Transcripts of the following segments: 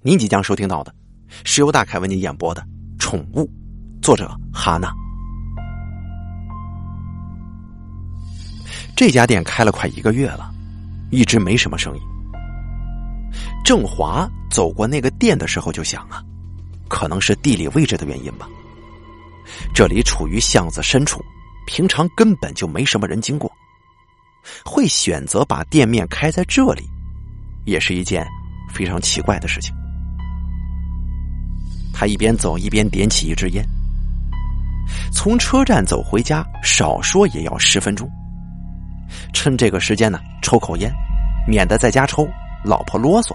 您即将收听到的，是由大凯为您演播的《宠物》，作者哈娜。这家店开了快一个月了，一直没什么生意。郑华走过那个店的时候就想啊，可能是地理位置的原因吧。这里处于巷子深处，平常根本就没什么人经过，会选择把店面开在这里，也是一件非常奇怪的事情。他一边走一边点起一支烟。从车站走回家，少说也要十分钟。趁这个时间呢，抽口烟，免得在家抽，老婆啰嗦。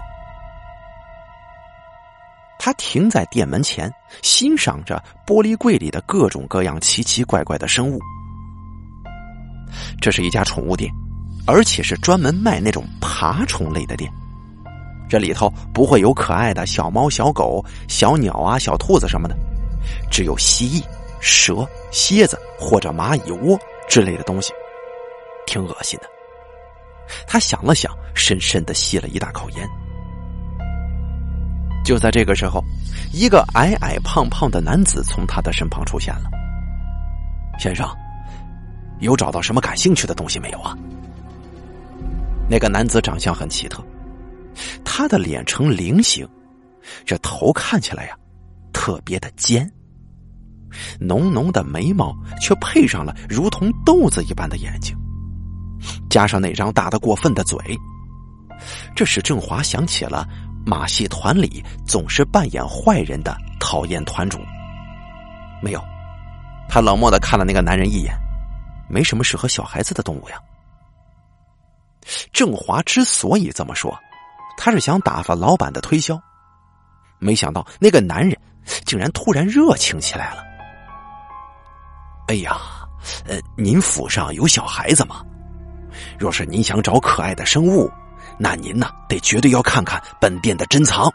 他停在店门前，欣赏着玻璃柜里的各种各样奇奇怪怪的生物。这是一家宠物店，而且是专门卖那种爬虫类的店。这里头不会有可爱的小猫、小狗、小鸟啊、小兔子什么的，只有蜥蜴、蛇、蝎子或者蚂蚁窝之类的东西，挺恶心的。他想了想，深深的吸了一大口烟。就在这个时候，一个矮矮胖胖的男子从他的身旁出现了。先生，有找到什么感兴趣的东西没有啊？那个男子长相很奇特。他的脸呈菱形，这头看起来呀，特别的尖。浓浓的眉毛却配上了如同豆子一般的眼睛，加上那张大的过分的嘴，这使郑华想起了马戏团里总是扮演坏人的讨厌团主。没有，他冷漠的看了那个男人一眼，没什么适合小孩子的动物呀。郑华之所以这么说。他是想打发老板的推销，没想到那个男人竟然突然热情起来了。哎呀，呃，您府上有小孩子吗？若是您想找可爱的生物，那您呢得绝对要看看本店的珍藏。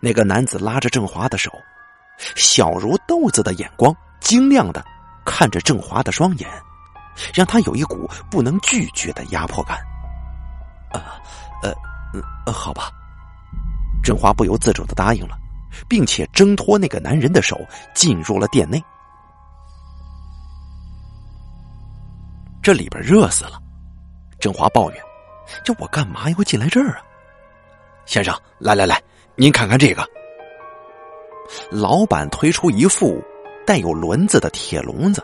那个男子拉着郑华的手，小如豆子的眼光晶亮的看着郑华的双眼，让他有一股不能拒绝的压迫感。啊。呃，呃，好吧。振华不由自主的答应了，并且挣脱那个男人的手，进入了店内。这里边热死了，振华抱怨：“这我干嘛要进来这儿啊？”先生，来来来，您看看这个。老板推出一副带有轮子的铁笼子，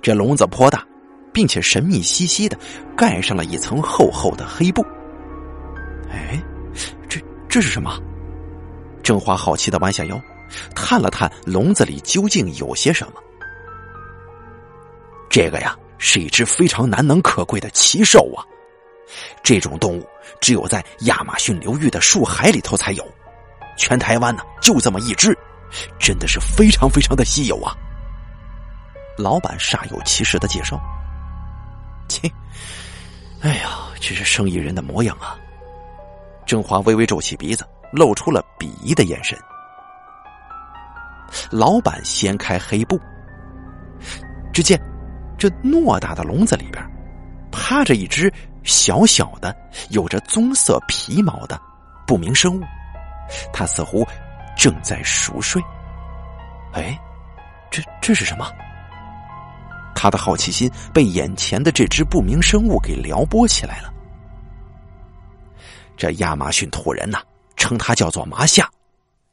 这笼子颇大。并且神秘兮兮的盖上了一层厚厚的黑布。哎，这这是什么？郑华好奇的弯下腰，探了探笼子里究竟有些什么。这个呀，是一只非常难能可贵的奇兽啊！这种动物只有在亚马逊流域的树海里头才有，全台湾呢就这么一只，真的是非常非常的稀有啊！老板煞有其事的介绍。切！哎呀，这是生意人的模样啊！郑华微微皱起鼻子，露出了鄙夷的眼神。老板掀开黑布，只见这偌大的笼子里边趴着一只小小的、有着棕色皮毛的不明生物，它似乎正在熟睡。哎，这这是什么？他的好奇心被眼前的这只不明生物给撩拨起来了。这亚马逊土人呐，称它叫做麻夏，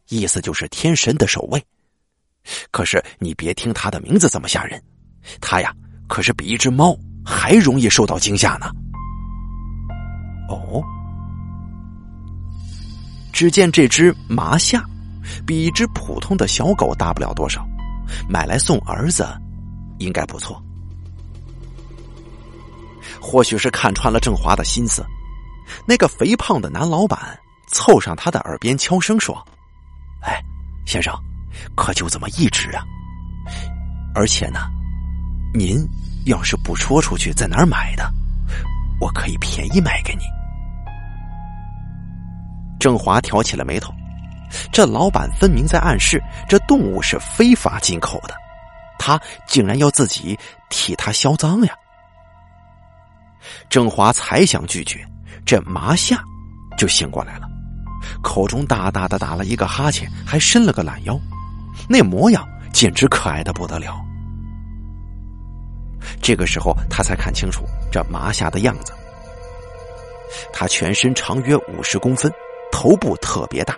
意思就是天神的守卫。可是你别听它的名字这么吓人，它呀可是比一只猫还容易受到惊吓呢。哦，只见这只麻夏比一只普通的小狗大不了多少，买来送儿子。应该不错，或许是看穿了郑华的心思，那个肥胖的男老板凑上他的耳边悄声说：“哎，先生，可就这么一只啊？而且呢，您要是不说出去在哪儿买的，我可以便宜卖给你。”郑华挑起了眉头，这老板分明在暗示这动物是非法进口的。他竟然要自己替他销赃呀！郑华才想拒绝，这麻夏就醒过来了，口中大大的打了一个哈欠，还伸了个懒腰，那模样简直可爱的不得了。这个时候，他才看清楚这麻夏的样子。他全身长约五十公分，头部特别大，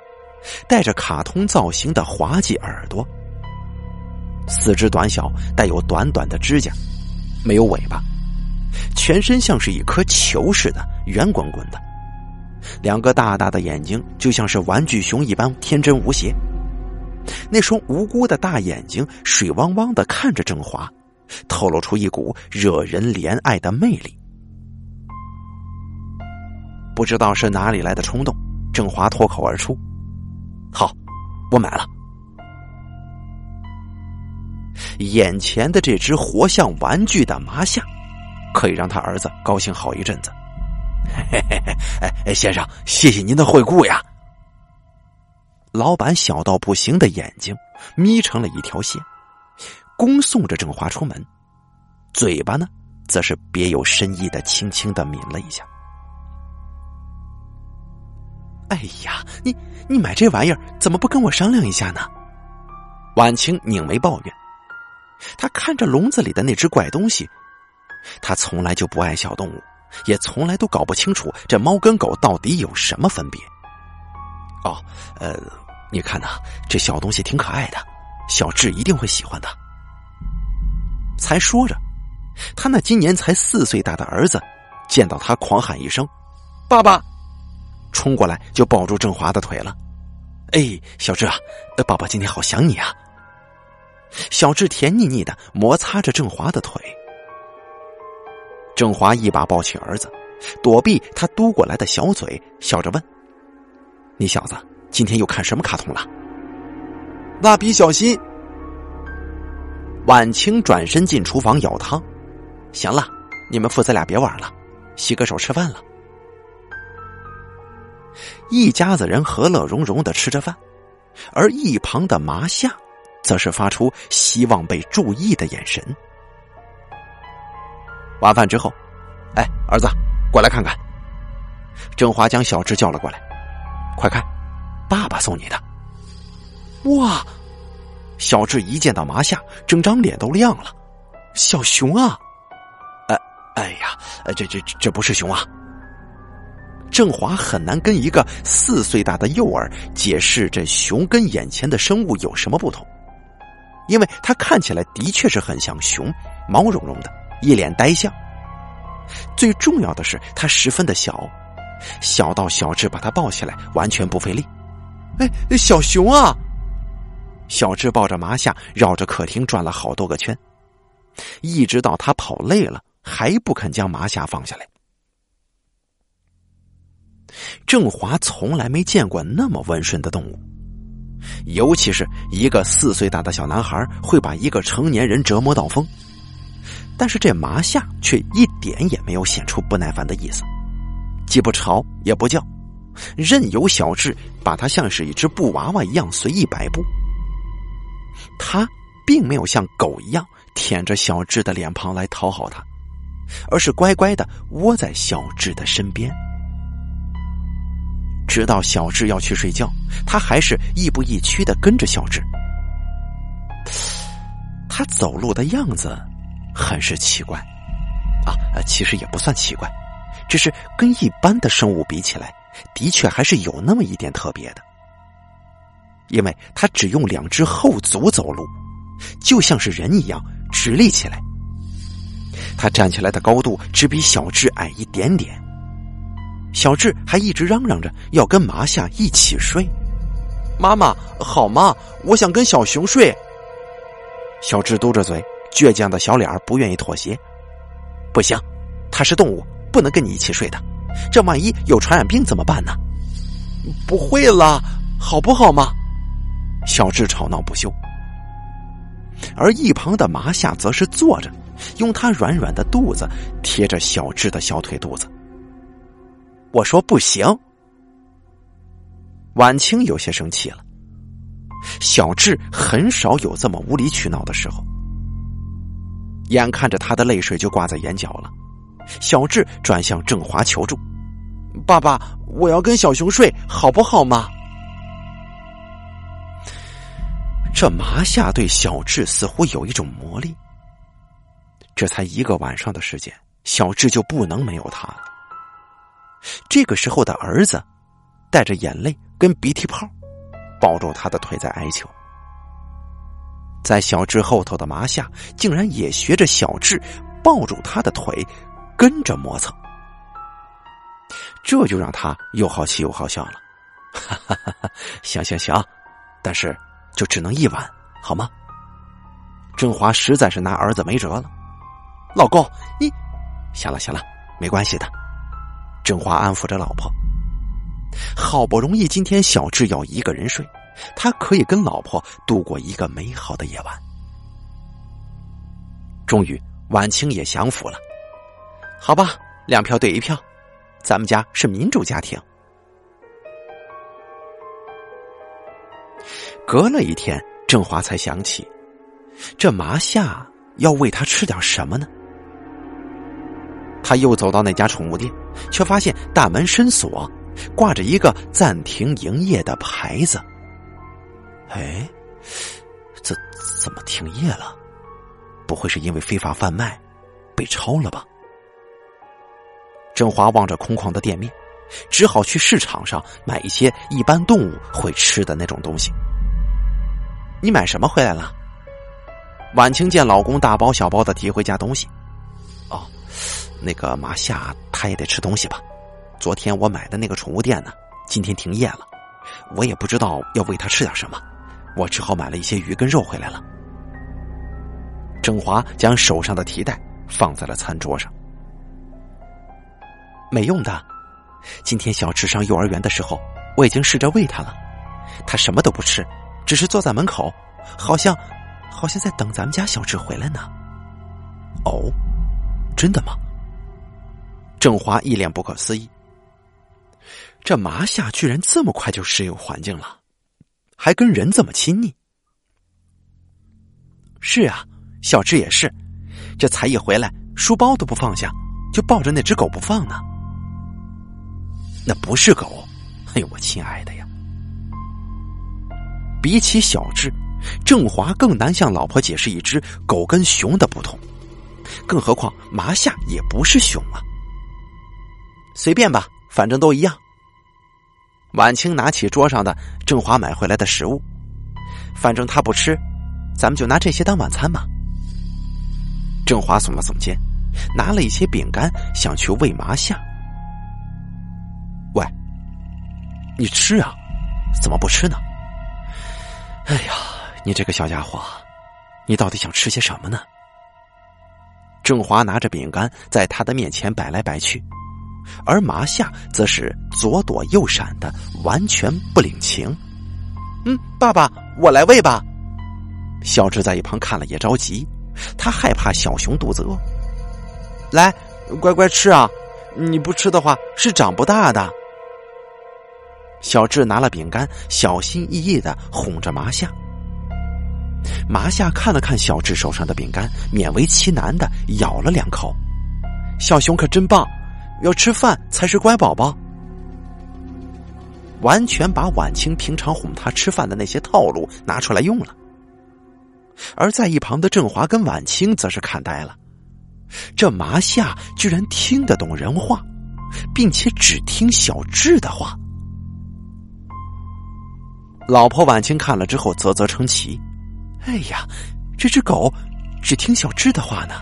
带着卡通造型的滑稽耳朵，四肢短小，带有短短的指甲，没有尾巴，全身像是一颗球似的圆滚滚的，两个大大的眼睛就像是玩具熊一般天真无邪，那双无辜的大眼睛水汪汪的看着郑华，透露出一股惹人怜爱的魅力。不知道是哪里来的冲动，郑华脱口而出：“好，我买了。”眼前的这只活像玩具的麻夏，可以让他儿子高兴好一阵子。嘿嘿嘿，哎，先生，谢谢您的惠顾呀！老板小到不行的眼睛眯成了一条线，恭送着郑华出门，嘴巴呢，则是别有深意的轻轻的抿了一下。哎呀，你你买这玩意儿怎么不跟我商量一下呢？晚清拧眉抱怨，他看着笼子里的那只怪东西，他从来就不爱小动物，也从来都搞不清楚这猫跟狗到底有什么分别。哦，呃，你看呐，这小东西挺可爱的，小智一定会喜欢的。才说着，他那今年才四岁大的儿子见到他，狂喊一声：“爸爸！”冲过来就抱住郑华的腿了，哎，小智啊，爸爸今天好想你啊！小智甜腻腻的摩擦着郑华的腿，郑华一把抱起儿子，躲避他嘟过来的小嘴，笑着问：“你小子今天又看什么卡通了？”蜡笔小新。晚清转身进厨房舀汤，行了，你们父子俩别玩了，洗个手吃饭了。一家子人和乐融融的吃着饭，而一旁的麻夏，则是发出希望被注意的眼神。晚饭之后，哎，儿子，过来看看。郑华将小智叫了过来，快看，爸爸送你的。哇！小智一见到麻夏，整张脸都亮了。小熊啊！哎，哎呀，这这这不是熊啊！郑华很难跟一个四岁大的幼儿解释这熊跟眼前的生物有什么不同，因为他看起来的确是很像熊，毛茸茸的，一脸呆相。最重要的是，他十分的小，小到小智把他抱起来完全不费力。哎，小熊啊！小智抱着麻夏绕着客厅转了好多个圈，一直到他跑累了，还不肯将麻夏放下来。郑华从来没见过那么温顺的动物，尤其是一个四岁大的小男孩会把一个成年人折磨到疯。但是这麻夏却一点也没有显出不耐烦的意思，既不吵也不叫，任由小智把他像是一只布娃娃一样随意摆布。他并没有像狗一样舔着小智的脸庞来讨好他，而是乖乖的窝在小智的身边。直到小智要去睡觉，他还是亦步亦趋的跟着小智。他走路的样子很是奇怪，啊，其实也不算奇怪，只是跟一般的生物比起来，的确还是有那么一点特别的。因为他只用两只后足走路，就像是人一样直立起来。他站起来的高度只比小智矮一点点。小智还一直嚷嚷着要跟麻夏一起睡，妈妈好吗？我想跟小熊睡。小智嘟着嘴，倔强的小脸不愿意妥协。不行，它是动物，不能跟你一起睡的。这万一有传染病怎么办呢？不会啦，好不好嘛？小智吵闹不休，而一旁的麻夏则是坐着，用他软软的肚子贴着小智的小腿肚子。我说不行。晚清有些生气了。小智很少有这么无理取闹的时候。眼看着他的泪水就挂在眼角了，小智转向郑华求助：“爸爸，我要跟小熊睡，好不好嘛？这麻夏对小智似乎有一种魔力。这才一个晚上的时间，小智就不能没有他了。这个时候的儿子，带着眼泪跟鼻涕泡，抱住他的腿在哀求。在小智后头的麻夏竟然也学着小智抱住他的腿，跟着磨蹭。这就让他又好气又好笑了。哈哈哈哈行行行，但是就只能一晚好吗？振华实在是拿儿子没辙了。老公，你行了行了，没关系的。振华安抚着老婆。好不容易今天小智要一个人睡，他可以跟老婆度过一个美好的夜晚。终于，晚清也降服了。好吧，两票对一票。咱们家是民主家庭。隔了一天，郑华才想起，这麻夏要喂他吃点什么呢？他又走到那家宠物店，却发现大门深锁，挂着一个暂停营业的牌子。哎，这怎么停业了？不会是因为非法贩卖被抄了吧？振华望着空旷的店面，只好去市场上买一些一般动物会吃的那种东西。你买什么回来了？晚清见老公大包小包的提回家东西，那个马夏他也得吃东西吧？昨天我买的那个宠物店呢，今天停业了，我也不知道要喂他吃点什么，我只好买了一些鱼跟肉回来了。郑华将手上的提袋放在了餐桌上。没用的，今天小智上幼儿园的时候，我已经试着喂他了，他什么都不吃，只是坐在门口，好像，好像在等咱们家小智回来呢。哦，真的吗？郑华一脸不可思议，这麻夏居然这么快就适应环境了，还跟人这么亲昵。是啊，小智也是，这才一回来，书包都不放下，就抱着那只狗不放呢。那不是狗，哎呦，我亲爱的呀！比起小智，郑华更难向老婆解释一只狗跟熊的不同，更何况麻夏也不是熊啊。随便吧，反正都一样。晚清拿起桌上的郑华买回来的食物，反正他不吃，咱们就拿这些当晚餐吧。郑华耸了耸肩，拿了一些饼干，想去喂麻夏。你吃啊？怎么不吃呢？哎呀，你这个小家伙，你到底想吃些什么呢？郑华拿着饼干在他的面前摆来摆去，而麻夏则是左躲右闪的，完全不领情。嗯，爸爸，我来喂吧。小智在一旁看了也着急，他害怕小熊肚子饿。来，乖乖吃啊！你不吃的话是长不大的。小智拿了饼干，小心翼翼的哄着麻夏。麻夏看了看小智手上的饼干，勉为其难的咬了两口。小熊可真棒，要吃饭才是乖宝宝。完全把晚清平常哄他吃饭的那些套路拿出来用了。而在一旁的振华跟晚清则是看呆了，这麻夏居然听得懂人话，并且只听小智的话。老婆晚清看了之后啧啧称奇：“哎呀，这只狗只听小智的话呢。”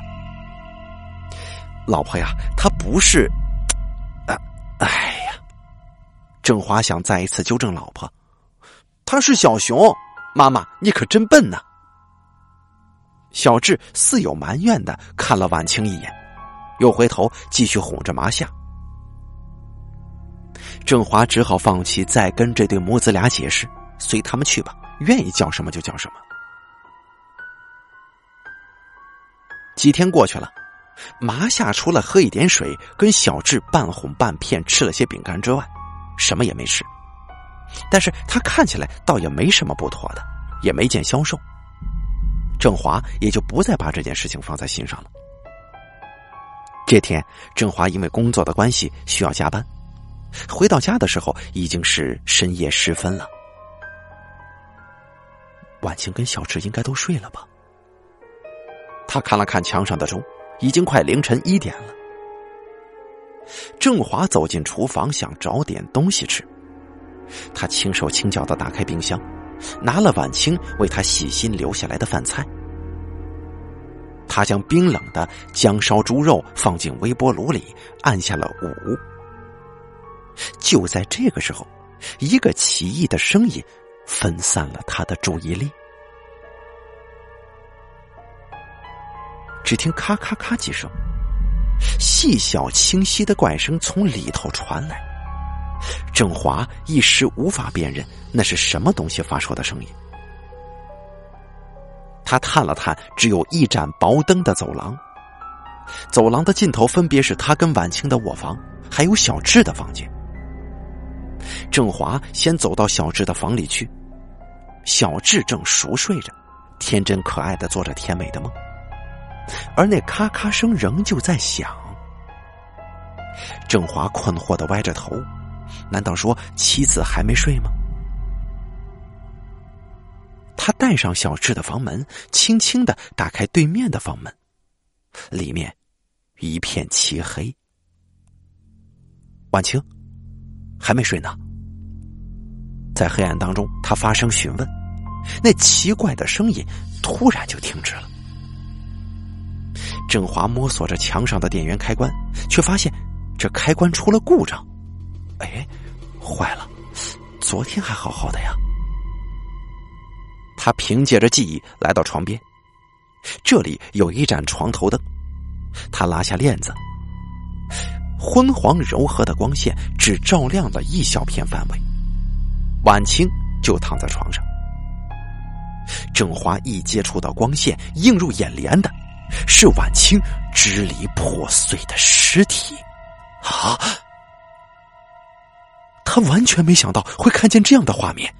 老婆呀，它不是……哎呀！郑华想再一次纠正老婆：“它是小熊，妈妈你可真笨呐。”小智似有埋怨的看了晚清一眼，又回头继续哄着麻夏。郑华只好放弃再跟这对母子俩解释。随他们去吧，愿意叫什么就叫什么。几天过去了，麻夏除了喝一点水，跟小智半哄半骗吃了些饼干之外，什么也没吃。但是他看起来倒也没什么不妥的，也没见消瘦。郑华也就不再把这件事情放在心上了。这天，郑华因为工作的关系需要加班，回到家的时候已经是深夜时分了。婉清跟小智应该都睡了吧？他看了看墙上的钟，已经快凌晨一点了。郑华走进厨房，想找点东西吃。他轻手轻脚的打开冰箱，拿了婉清为他细心留下来的饭菜。他将冰冷的姜烧猪肉放进微波炉里，按下了五。就在这个时候，一个奇异的声音分散了他的注意力。只听咔咔咔几声，细小清晰的怪声从里头传来。郑华一时无法辨认那是什么东西发出的声音。他探了探只有一盏薄灯的走廊，走廊的尽头分别是他跟晚清的卧房，还有小智的房间。郑华先走到小智的房里去，小智正熟睡着，天真可爱的做着甜美的梦，而那咔咔声仍旧在响。郑华困惑的歪着头，难道说妻子还没睡吗？他带上小智的房门，轻轻的打开对面的房门，里面一片漆黑。晚清还没睡呢。在黑暗当中，他发声询问，那奇怪的声音突然就停止了。郑华摸索着墙上的电源开关，却发现这开关出了故障。哎，坏了！昨天还好好的呀。他凭借着记忆来到床边，这里有一盏床头灯。他拉下链子，昏黄柔和的光线只照亮了一小片范围。晚清就躺在床上。郑华一接触到光线，映入眼帘的是晚清支离破碎的尸体。啊！他完全没想到会看见这样的画面。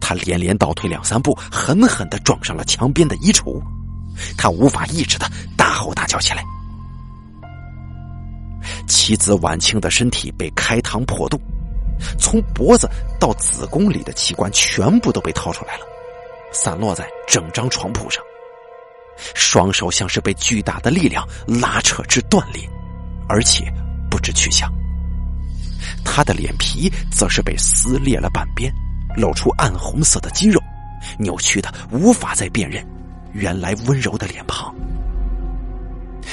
他连连倒退两三步，狠狠的撞上了墙边的衣橱。他无法抑制的大吼大叫起来。妻子晚清的身体被开膛破肚，从脖子到子宫里的器官全部都被掏出来了，散落在整张床铺上。双手像是被巨大的力量拉扯至断裂，而且不知去向。他的脸皮则是被撕裂了半边。露出暗红色的肌肉，扭曲的无法再辨认原来温柔的脸庞。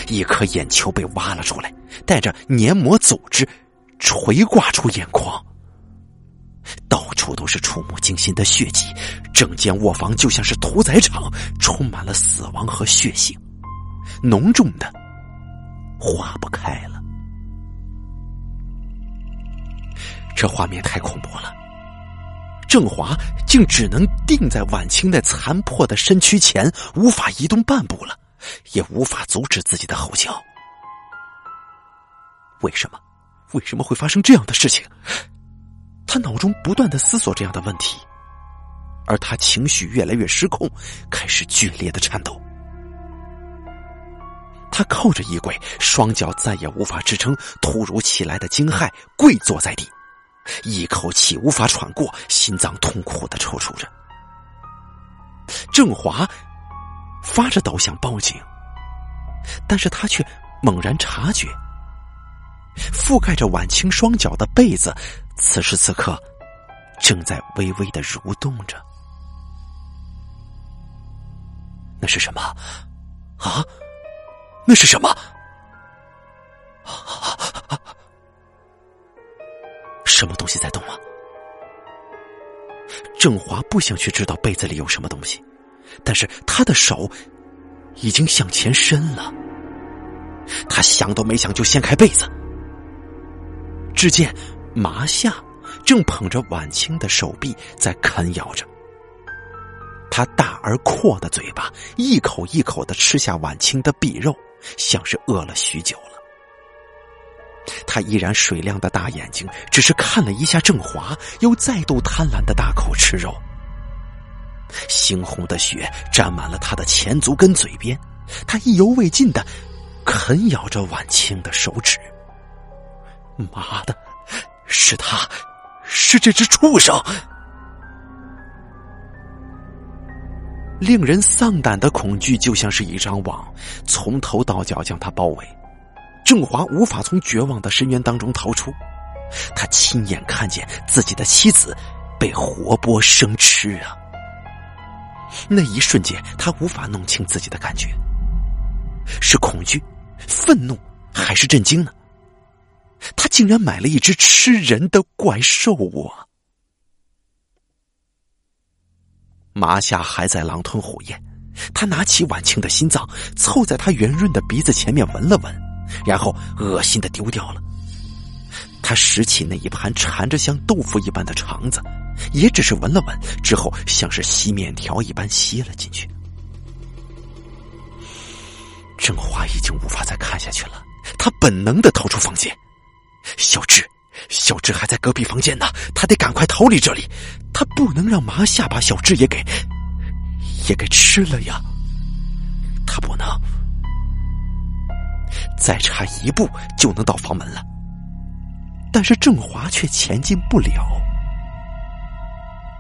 一颗眼球被挖了出来，带着黏膜组织垂挂出眼眶。到处都是触目惊心的血迹，整间卧房就像是屠宰场，充满了死亡和血腥，浓重的化不开了。这画面太恐怖了。郑华竟只能定在晚清那残破的身躯前，无法移动半步了，也无法阻止自己的吼叫。为什么？为什么会发生这样的事情？他脑中不断的思索这样的问题，而他情绪越来越失控，开始剧烈的颤抖。他靠着衣柜，双脚再也无法支撑突如其来的惊骇，跪坐在地。一口气无法喘过，心脏痛苦的抽搐着。郑华发着抖想报警，但是他却猛然察觉，覆盖着晚清双脚的被子，此时此刻正在微微的蠕动着。那是什么？啊？那是什么？什么东西在动啊？郑华不想去知道被子里有什么东西，但是他的手已经向前伸了。他想都没想就掀开被子，只见麻夏正捧着晚清的手臂在啃咬着，他大而阔的嘴巴一口一口的吃下晚清的臂肉，像是饿了许久了。他依然水亮的大眼睛，只是看了一下郑华，又再度贪婪的大口吃肉。猩红的血沾满了他的前足跟嘴边，他意犹未尽的啃咬着晚清的手指。妈的，是他，是这只畜生！令人丧胆的恐惧就像是一张网，从头到脚将他包围。郑华无法从绝望的深渊当中逃出，他亲眼看见自己的妻子被活剥生吃啊！那一瞬间，他无法弄清自己的感觉，是恐惧、愤怒还是震惊呢？他竟然买了一只吃人的怪兽啊！麻夏还在狼吞虎咽，他拿起晚清的心脏，凑在他圆润的鼻子前面闻了闻，然后恶心的丢掉了。他拾起那一盘缠着像豆腐一般的肠子。也只是闻了闻之后，像是吸面条一般吸了进去。郑华已经无法再看下去了，他本能的逃出房间。小智，小智还在隔壁房间呢，他得赶快逃离这里。他不能让麻夏把小智也给也给吃了呀！他不能，再差一步就能到房门了，但是郑华却前进不了。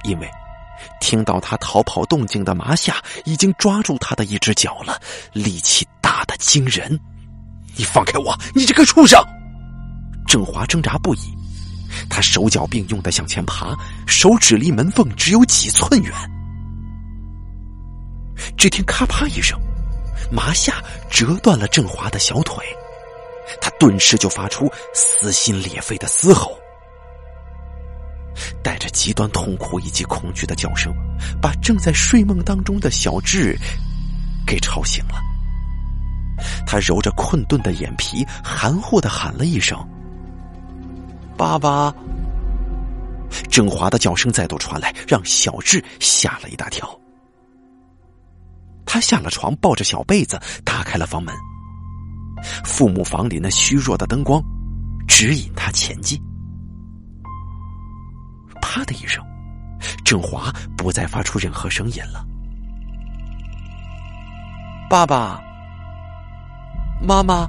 因为听到他逃跑动静的麻夏已经抓住他的一只脚了，力气大的惊人。你放开我！你这个畜生！郑华挣扎不已，他手脚并用的向前爬，手指离门缝只有几寸远。只听咔啪一声，麻夏折断了郑华的小腿，他顿时就发出撕心裂肺的嘶吼。带着极端痛苦以及恐惧的叫声，把正在睡梦当中的小智给吵醒了。他揉着困顿的眼皮，含糊的喊了一声：“爸爸。”郑华的叫声再度传来，让小智吓了一大跳。他下了床，抱着小被子，打开了房门。父母房里那虚弱的灯光，指引他前进。啪的一声，郑华不再发出任何声音了。爸爸妈妈，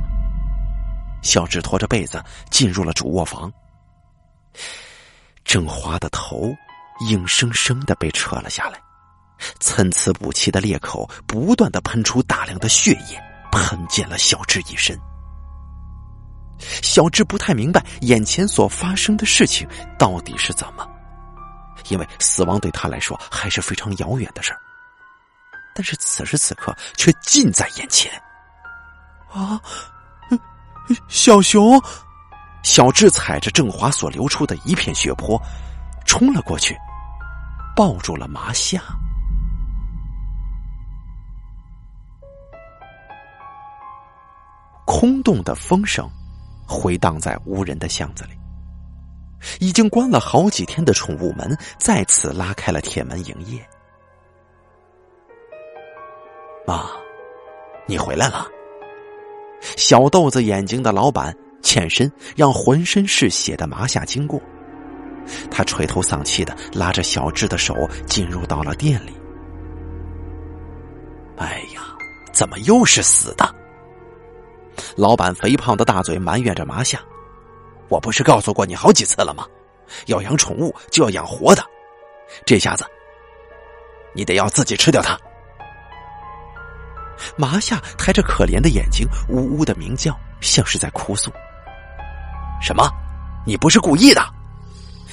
小智拖着被子进入了主卧房。郑华的头硬生生的被扯了下来，参差不齐的裂口不断的喷出大量的血液，喷溅了小智一身。小智不太明白眼前所发生的事情到底是怎么。因为死亡对他来说还是非常遥远的事儿，但是此时此刻却近在眼前。啊，小熊！小智踩着郑华所流出的一片血泊，冲了过去，抱住了麻夏。空洞的风声回荡在无人的巷子里。已经关了好几天的宠物门再次拉开了铁门营业。妈，你回来了。小豆子眼睛的老板欠身让浑身是血的麻夏经过，他垂头丧气的拉着小智的手进入到了店里。哎呀，怎么又是死的？老板肥胖的大嘴埋怨着麻夏。我不是告诉过你好几次了吗？要养宠物就要养活的，这下子你得要自己吃掉它。麻夏抬着可怜的眼睛，呜呜的鸣叫，像是在哭诉。什么？你不是故意的？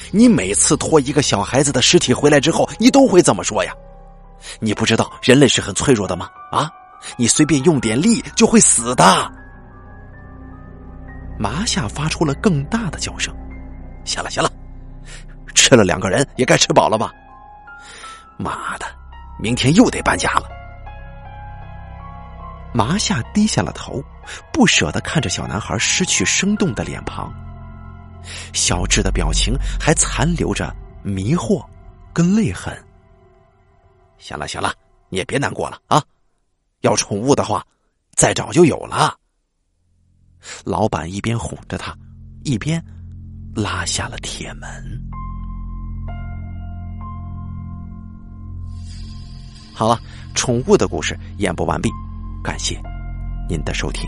你每次拖一个小孩子的尸体回来之后，你都会这么说呀？你不知道人类是很脆弱的吗？啊，你随便用点力就会死的。麻夏发出了更大的叫声。行了行了，吃了两个人也该吃饱了吧？妈的，明天又得搬家了。麻夏低下了头，不舍得看着小男孩失去生动的脸庞。小智的表情还残留着迷惑跟泪痕。行了行了，你也别难过了啊！要宠物的话，再找就有了。老板一边哄着他，一边拉下了铁门。好了，宠物的故事演播完毕，感谢您的收听。